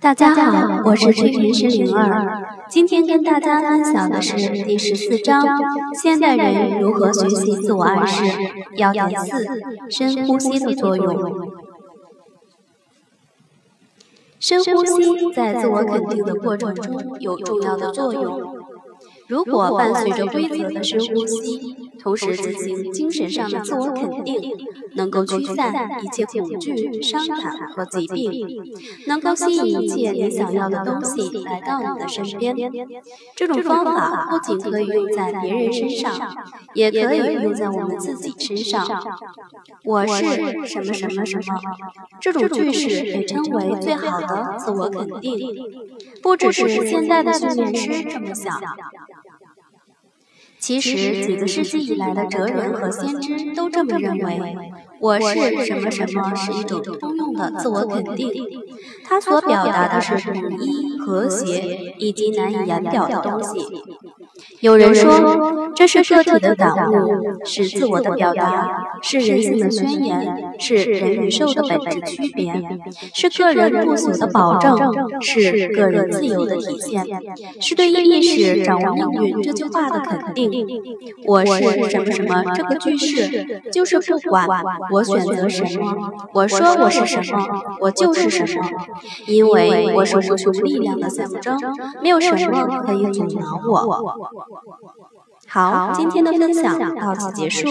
大家好，我是催眠师灵儿。今天跟大家分享的是第十四章：现代人如何学习自我暗示。要点四：深呼吸的作用。深呼吸在自我肯定的过程中有重要的作用。如果伴随着规则的深呼吸。同时进行精神上的自我肯定，能够驱散一切恐惧、伤感和疾病，能够吸引一切你想要的东西来到你的身边。这种方法不仅可以用在别人身上，也可以用在我们自己身上。我是什么什么什么，这种句式被称为最好的自我肯定。不只是现在的训练师这么想。其实，几个世纪以来的哲人和先知都这么认为。我是什么什么是一种通用的自我肯定，它所表达的是统一、和谐以及难以言表的东西。有人说，这是个体的感悟，是自我的表达，是人性的宣言，是人与兽的本质区别，是个人不朽的保证，是个人自由的体现，是对意识掌握命运这句话的肯定。我是什么什么这个句式，就是不管。我选择什么？我说我是什么？我就是什么？因为我是无穷力量的象征，没有什么可以阻挠我。好，今天的分享到此结束。